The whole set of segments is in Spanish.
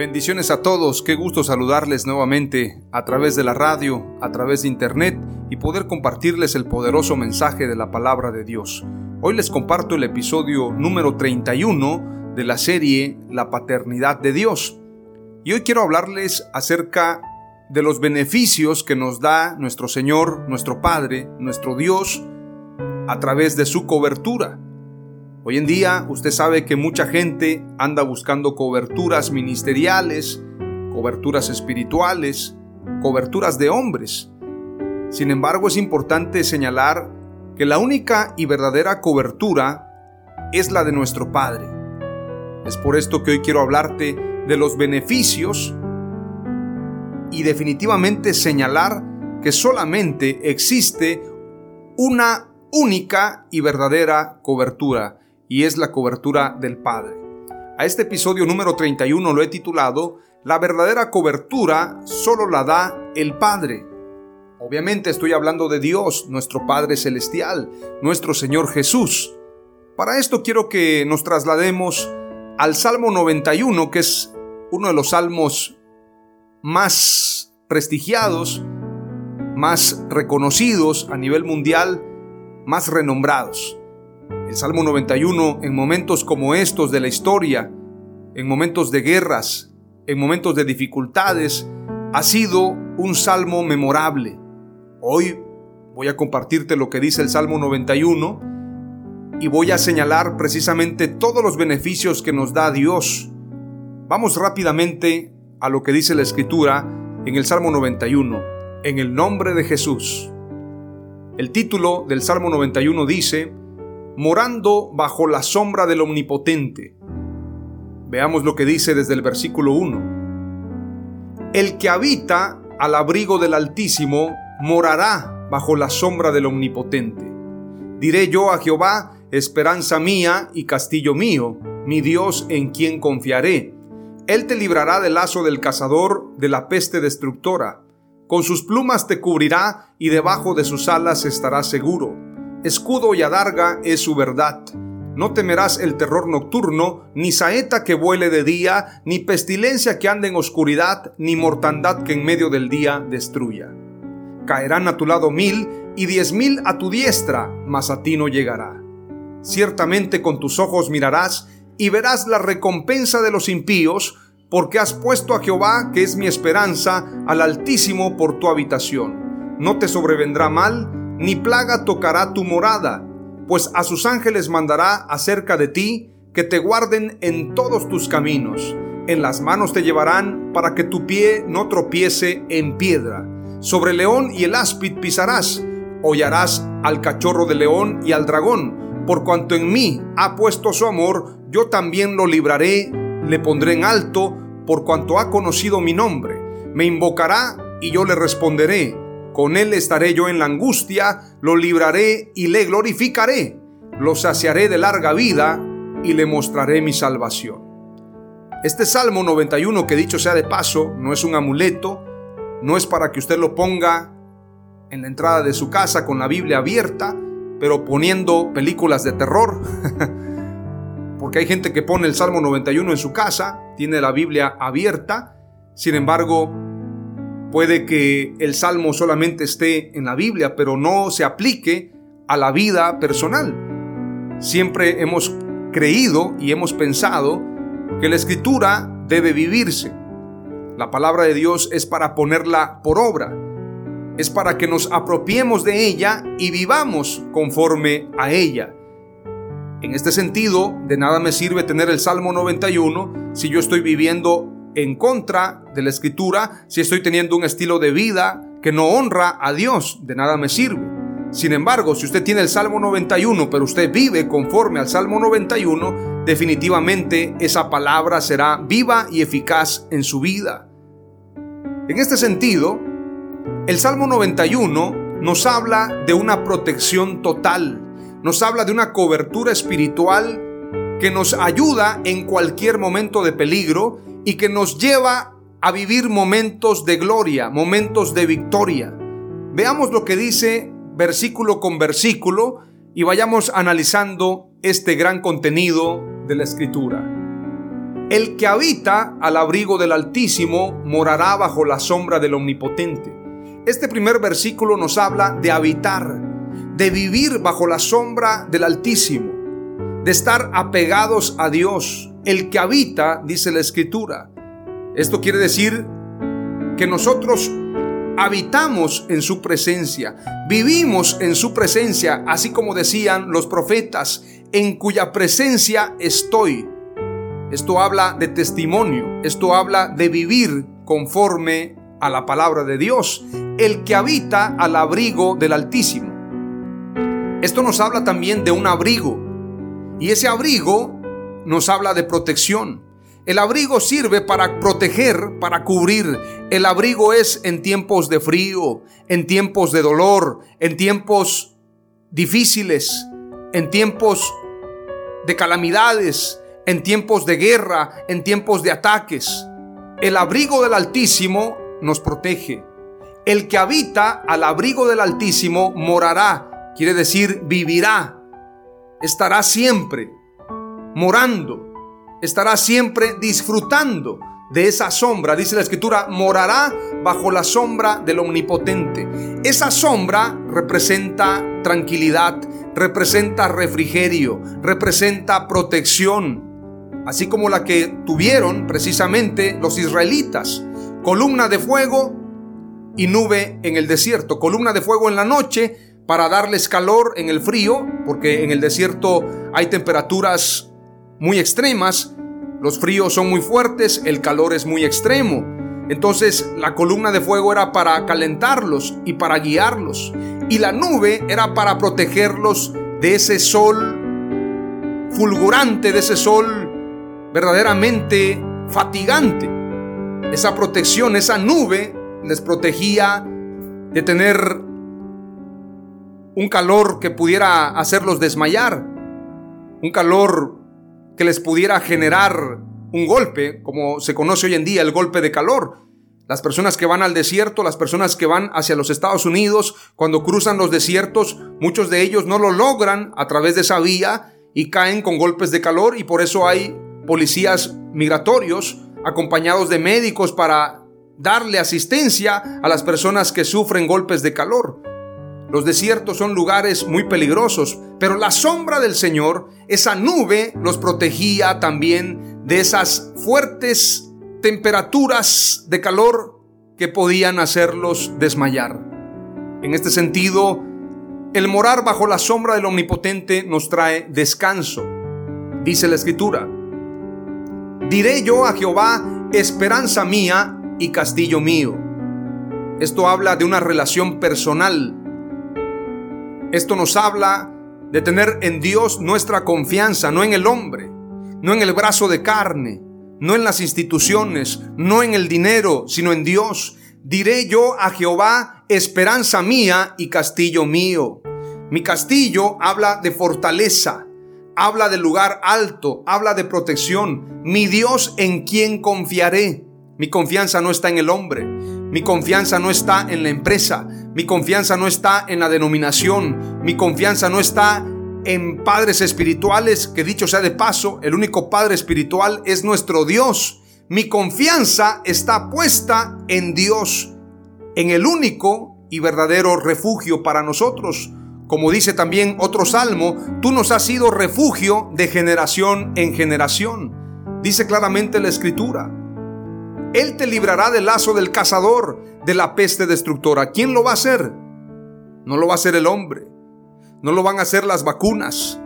Bendiciones a todos, qué gusto saludarles nuevamente a través de la radio, a través de internet y poder compartirles el poderoso mensaje de la palabra de Dios. Hoy les comparto el episodio número 31 de la serie La paternidad de Dios. Y hoy quiero hablarles acerca de los beneficios que nos da nuestro Señor, nuestro Padre, nuestro Dios, a través de su cobertura. Hoy en día usted sabe que mucha gente anda buscando coberturas ministeriales, coberturas espirituales, coberturas de hombres. Sin embargo, es importante señalar que la única y verdadera cobertura es la de nuestro Padre. Es por esto que hoy quiero hablarte de los beneficios y definitivamente señalar que solamente existe una única y verdadera cobertura y es la cobertura del Padre. A este episodio número 31 lo he titulado La verdadera cobertura solo la da el Padre. Obviamente estoy hablando de Dios, nuestro Padre Celestial, nuestro Señor Jesús. Para esto quiero que nos traslademos al Salmo 91, que es uno de los salmos más prestigiados, más reconocidos a nivel mundial, más renombrados. El Salmo 91 en momentos como estos de la historia, en momentos de guerras, en momentos de dificultades, ha sido un salmo memorable. Hoy voy a compartirte lo que dice el Salmo 91 y voy a señalar precisamente todos los beneficios que nos da Dios. Vamos rápidamente a lo que dice la Escritura en el Salmo 91, en el nombre de Jesús. El título del Salmo 91 dice, morando bajo la sombra del Omnipotente. Veamos lo que dice desde el versículo 1. El que habita al abrigo del Altísimo morará bajo la sombra del Omnipotente. Diré yo a Jehová, esperanza mía y castillo mío, mi Dios en quien confiaré. Él te librará del lazo del cazador, de la peste destructora. Con sus plumas te cubrirá y debajo de sus alas estarás seguro escudo y adarga es su verdad. No temerás el terror nocturno, ni saeta que vuele de día, ni pestilencia que ande en oscuridad, ni mortandad que en medio del día destruya. Caerán a tu lado mil y diez mil a tu diestra, mas a ti no llegará. Ciertamente con tus ojos mirarás y verás la recompensa de los impíos, porque has puesto a Jehová, que es mi esperanza, al Altísimo por tu habitación. No te sobrevendrá mal, ni plaga tocará tu morada, pues a sus ángeles mandará acerca de ti que te guarden en todos tus caminos. En las manos te llevarán para que tu pie no tropiece en piedra. Sobre el león y el áspid pisarás, hollarás al cachorro de león y al dragón. Por cuanto en mí ha puesto su amor, yo también lo libraré, le pondré en alto, por cuanto ha conocido mi nombre. Me invocará y yo le responderé con él estaré yo en la angustia, lo libraré y le glorificaré. Lo saciaré de larga vida y le mostraré mi salvación. Este Salmo 91, que dicho sea de paso, no es un amuleto, no es para que usted lo ponga en la entrada de su casa con la Biblia abierta, pero poniendo películas de terror. Porque hay gente que pone el Salmo 91 en su casa, tiene la Biblia abierta Sin embargo, puede que el salmo solamente esté en la Biblia, pero no se aplique a la vida personal. Siempre hemos creído y hemos pensado que la escritura debe vivirse. La palabra de Dios es para ponerla por obra. Es para que nos apropiemos de ella y vivamos conforme a ella. En este sentido, de nada me sirve tener el Salmo 91 si yo estoy viviendo en contra de la escritura, si estoy teniendo un estilo de vida que no honra a Dios, de nada me sirve. Sin embargo, si usted tiene el Salmo 91, pero usted vive conforme al Salmo 91, definitivamente esa palabra será viva y eficaz en su vida. En este sentido, el Salmo 91 nos habla de una protección total, nos habla de una cobertura espiritual que nos ayuda en cualquier momento de peligro y que nos lleva a vivir momentos de gloria, momentos de victoria. Veamos lo que dice versículo con versículo y vayamos analizando este gran contenido de la escritura. El que habita al abrigo del Altísimo morará bajo la sombra del Omnipotente. Este primer versículo nos habla de habitar, de vivir bajo la sombra del Altísimo, de estar apegados a Dios. El que habita, dice la escritura. Esto quiere decir que nosotros habitamos en su presencia, vivimos en su presencia, así como decían los profetas, en cuya presencia estoy. Esto habla de testimonio, esto habla de vivir conforme a la palabra de Dios, el que habita al abrigo del Altísimo. Esto nos habla también de un abrigo, y ese abrigo nos habla de protección. El abrigo sirve para proteger, para cubrir. El abrigo es en tiempos de frío, en tiempos de dolor, en tiempos difíciles, en tiempos de calamidades, en tiempos de guerra, en tiempos de ataques. El abrigo del Altísimo nos protege. El que habita al abrigo del Altísimo morará, quiere decir vivirá, estará siempre morando estará siempre disfrutando de esa sombra. Dice la escritura, morará bajo la sombra del omnipotente. Esa sombra representa tranquilidad, representa refrigerio, representa protección, así como la que tuvieron precisamente los israelitas. Columna de fuego y nube en el desierto, columna de fuego en la noche para darles calor en el frío, porque en el desierto hay temperaturas muy extremas, los fríos son muy fuertes, el calor es muy extremo. Entonces la columna de fuego era para calentarlos y para guiarlos. Y la nube era para protegerlos de ese sol fulgurante, de ese sol verdaderamente fatigante. Esa protección, esa nube les protegía de tener un calor que pudiera hacerlos desmayar. Un calor que les pudiera generar un golpe, como se conoce hoy en día el golpe de calor. Las personas que van al desierto, las personas que van hacia los Estados Unidos, cuando cruzan los desiertos, muchos de ellos no lo logran a través de esa vía y caen con golpes de calor y por eso hay policías migratorios acompañados de médicos para darle asistencia a las personas que sufren golpes de calor. Los desiertos son lugares muy peligrosos, pero la sombra del Señor, esa nube, los protegía también de esas fuertes temperaturas de calor que podían hacerlos desmayar. En este sentido, el morar bajo la sombra del Omnipotente nos trae descanso. Dice la Escritura, diré yo a Jehová, esperanza mía y castillo mío. Esto habla de una relación personal esto nos habla de tener en Dios nuestra confianza, no en el hombre, no en el brazo de carne, no en las instituciones, no en el dinero, sino en Dios. Diré yo a Jehová, esperanza mía y castillo mío. Mi castillo habla de fortaleza, habla de lugar alto, habla de protección. Mi Dios en quien confiaré. Mi confianza no está en el hombre, mi confianza no está en la empresa, mi confianza no está en la denominación. Mi confianza no está en padres espirituales, que dicho sea de paso, el único padre espiritual es nuestro Dios. Mi confianza está puesta en Dios, en el único y verdadero refugio para nosotros. Como dice también otro salmo, tú nos has sido refugio de generación en generación. Dice claramente la escritura. Él te librará del lazo del cazador, de la peste destructora. ¿Quién lo va a hacer? No lo va a hacer el hombre. No lo van a hacer las vacunas.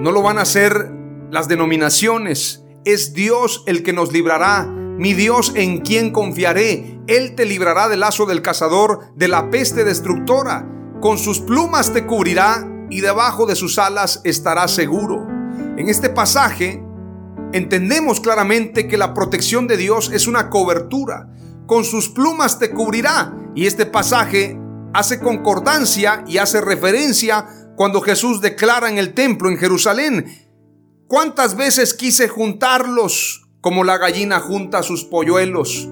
No lo van a hacer las denominaciones. Es Dios el que nos librará. Mi Dios en quien confiaré. Él te librará del lazo del cazador, de la peste destructora. Con sus plumas te cubrirá y debajo de sus alas estarás seguro. En este pasaje entendemos claramente que la protección de Dios es una cobertura. Con sus plumas te cubrirá. Y este pasaje hace concordancia y hace referencia cuando Jesús declara en el templo en Jerusalén, ¿cuántas veces quise juntarlos como la gallina junta sus polluelos?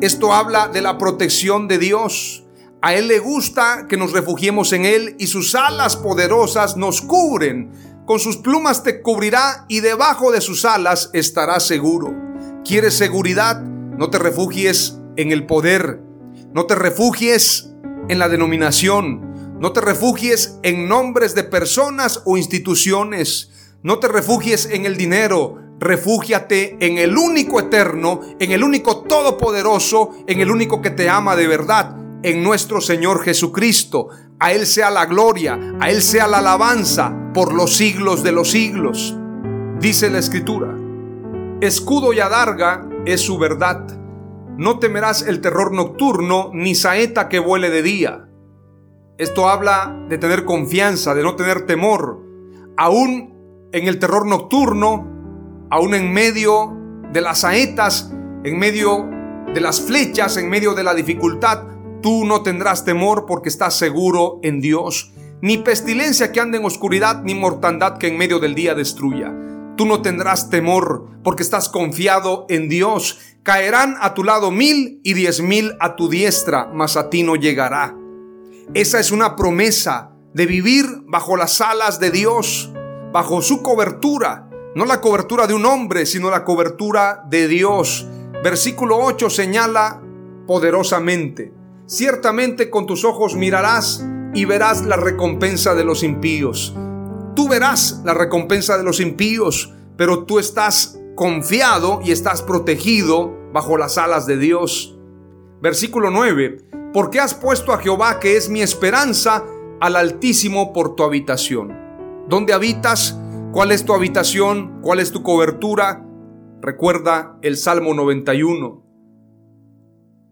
Esto habla de la protección de Dios. A Él le gusta que nos refugiemos en Él y sus alas poderosas nos cubren. Con sus plumas te cubrirá y debajo de sus alas estarás seguro. ¿Quieres seguridad? No te refugies en el poder. No te refugies en la denominación. No te refugies en nombres de personas o instituciones. No te refugies en el dinero. Refúgiate en el único eterno, en el único todopoderoso, en el único que te ama de verdad en nuestro Señor Jesucristo. A Él sea la gloria, a Él sea la alabanza por los siglos de los siglos. Dice la Escritura, escudo y adarga es su verdad. No temerás el terror nocturno, ni saeta que vuele de día. Esto habla de tener confianza, de no tener temor. Aún en el terror nocturno, aún en medio de las saetas, en medio de las flechas, en medio de la dificultad, Tú no tendrás temor porque estás seguro en Dios. Ni pestilencia que ande en oscuridad, ni mortandad que en medio del día destruya. Tú no tendrás temor porque estás confiado en Dios. Caerán a tu lado mil y diez mil a tu diestra, mas a ti no llegará. Esa es una promesa de vivir bajo las alas de Dios, bajo su cobertura. No la cobertura de un hombre, sino la cobertura de Dios. Versículo 8 señala poderosamente. Ciertamente con tus ojos mirarás y verás la recompensa de los impíos. Tú verás la recompensa de los impíos, pero tú estás confiado y estás protegido bajo las alas de Dios. Versículo 9. Porque has puesto a Jehová, que es mi esperanza, al Altísimo por tu habitación. ¿Dónde habitas? ¿Cuál es tu habitación? ¿Cuál es tu cobertura? Recuerda el Salmo 91.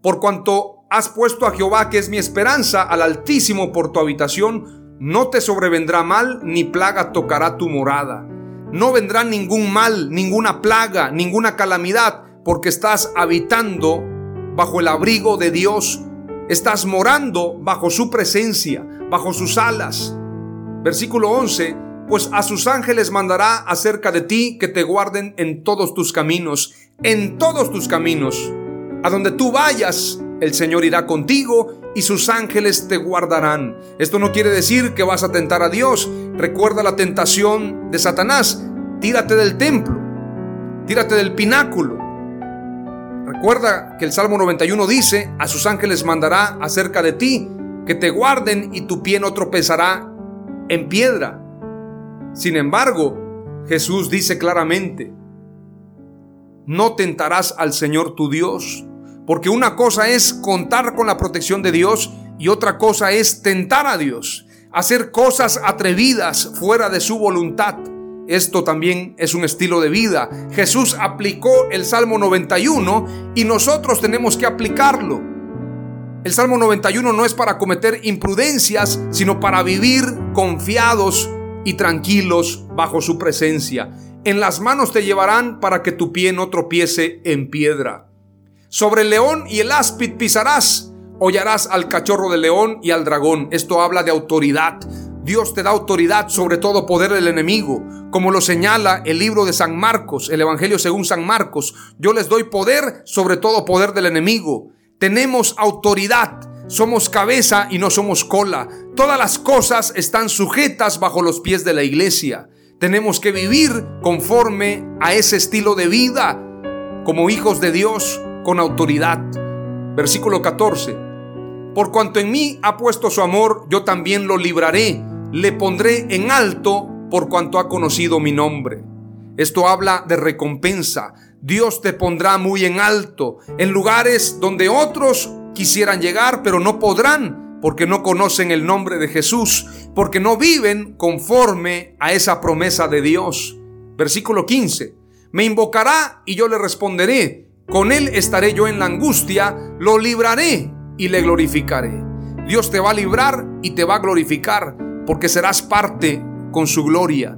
Por cuanto has puesto a Jehová, que es mi esperanza, al Altísimo por tu habitación, no te sobrevendrá mal, ni plaga tocará tu morada. No vendrá ningún mal, ninguna plaga, ninguna calamidad, porque estás habitando bajo el abrigo de Dios. Estás morando bajo su presencia, bajo sus alas. Versículo 11. Pues a sus ángeles mandará acerca de ti que te guarden en todos tus caminos, en todos tus caminos. A donde tú vayas, el Señor irá contigo y sus ángeles te guardarán. Esto no quiere decir que vas a tentar a Dios. Recuerda la tentación de Satanás. Tírate del templo, tírate del pináculo. Recuerda que el Salmo 91 dice, a sus ángeles mandará acerca de ti, que te guarden y tu pie no tropezará en piedra. Sin embargo, Jesús dice claramente, no tentarás al Señor tu Dios. Porque una cosa es contar con la protección de Dios y otra cosa es tentar a Dios, hacer cosas atrevidas fuera de su voluntad. Esto también es un estilo de vida. Jesús aplicó el Salmo 91 y nosotros tenemos que aplicarlo. El Salmo 91 no es para cometer imprudencias, sino para vivir confiados y tranquilos bajo su presencia. En las manos te llevarán para que tu pie no tropiece en piedra. Sobre el león y el áspid pisarás, hollarás al cachorro del león y al dragón. Esto habla de autoridad. Dios te da autoridad sobre todo poder del enemigo, como lo señala el libro de San Marcos, el Evangelio según San Marcos. Yo les doy poder sobre todo poder del enemigo. Tenemos autoridad, somos cabeza y no somos cola. Todas las cosas están sujetas bajo los pies de la iglesia. Tenemos que vivir conforme a ese estilo de vida como hijos de Dios con autoridad. Versículo 14. Por cuanto en mí ha puesto su amor, yo también lo libraré, le pondré en alto por cuanto ha conocido mi nombre. Esto habla de recompensa. Dios te pondrá muy en alto, en lugares donde otros quisieran llegar, pero no podrán, porque no conocen el nombre de Jesús, porque no viven conforme a esa promesa de Dios. Versículo 15. Me invocará y yo le responderé. Con él estaré yo en la angustia, lo libraré y le glorificaré. Dios te va a librar y te va a glorificar porque serás parte con su gloria.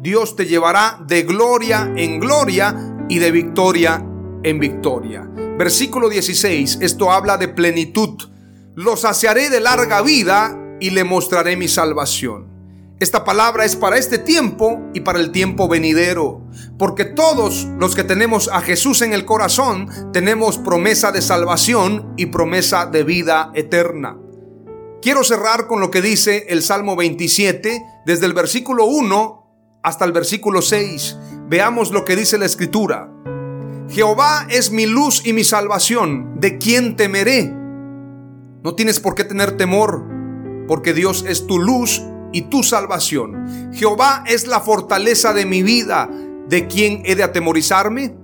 Dios te llevará de gloria en gloria y de victoria en victoria. Versículo 16, esto habla de plenitud. Lo saciaré de larga vida y le mostraré mi salvación. Esta palabra es para este tiempo y para el tiempo venidero, porque todos los que tenemos a Jesús en el corazón tenemos promesa de salvación y promesa de vida eterna. Quiero cerrar con lo que dice el Salmo 27, desde el versículo 1 hasta el versículo 6. Veamos lo que dice la escritura. Jehová es mi luz y mi salvación. ¿De quién temeré? No tienes por qué tener temor, porque Dios es tu luz y tu salvación. Jehová es la fortaleza de mi vida. ¿De quién he de atemorizarme?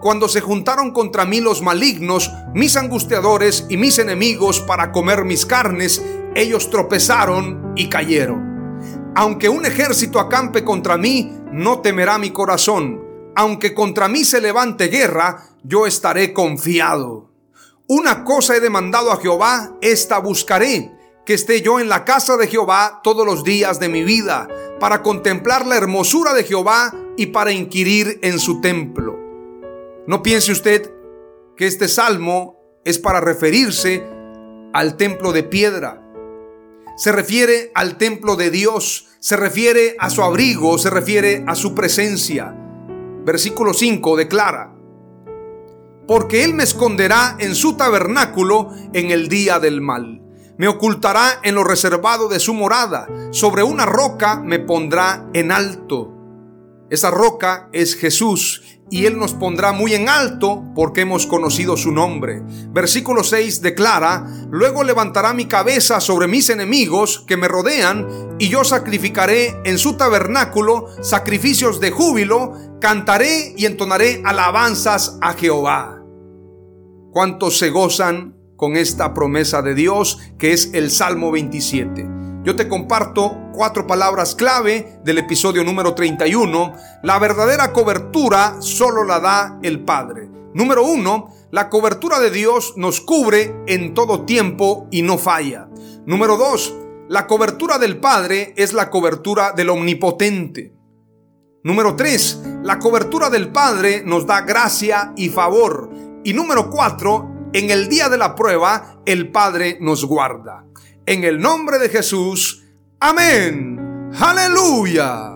Cuando se juntaron contra mí los malignos, mis angustiadores y mis enemigos para comer mis carnes, ellos tropezaron y cayeron. Aunque un ejército acampe contra mí, no temerá mi corazón. Aunque contra mí se levante guerra, yo estaré confiado. Una cosa he demandado a Jehová, esta buscaré, que esté yo en la casa de Jehová todos los días de mi vida, para contemplar la hermosura de Jehová y para inquirir en su templo. No piense usted que este salmo es para referirse al templo de piedra se refiere al templo de Dios, se refiere a su abrigo, se refiere a su presencia. Versículo 5 declara, porque Él me esconderá en su tabernáculo en el día del mal. Me ocultará en lo reservado de su morada. Sobre una roca me pondrá en alto. Esa roca es Jesús y Él nos pondrá muy en alto porque hemos conocido su nombre. Versículo 6 declara, luego levantará mi cabeza sobre mis enemigos que me rodean y yo sacrificaré en su tabernáculo sacrificios de júbilo, cantaré y entonaré alabanzas a Jehová. ¿Cuántos se gozan con esta promesa de Dios que es el Salmo 27? Yo te comparto cuatro palabras clave del episodio número 31. La verdadera cobertura solo la da el Padre. Número uno, la cobertura de Dios nos cubre en todo tiempo y no falla. Número dos, la cobertura del Padre es la cobertura del Omnipotente. Número tres, la cobertura del Padre nos da gracia y favor. Y número cuatro, en el día de la prueba, el Padre nos guarda. En el nombre de Jesús. Amén. Aleluya.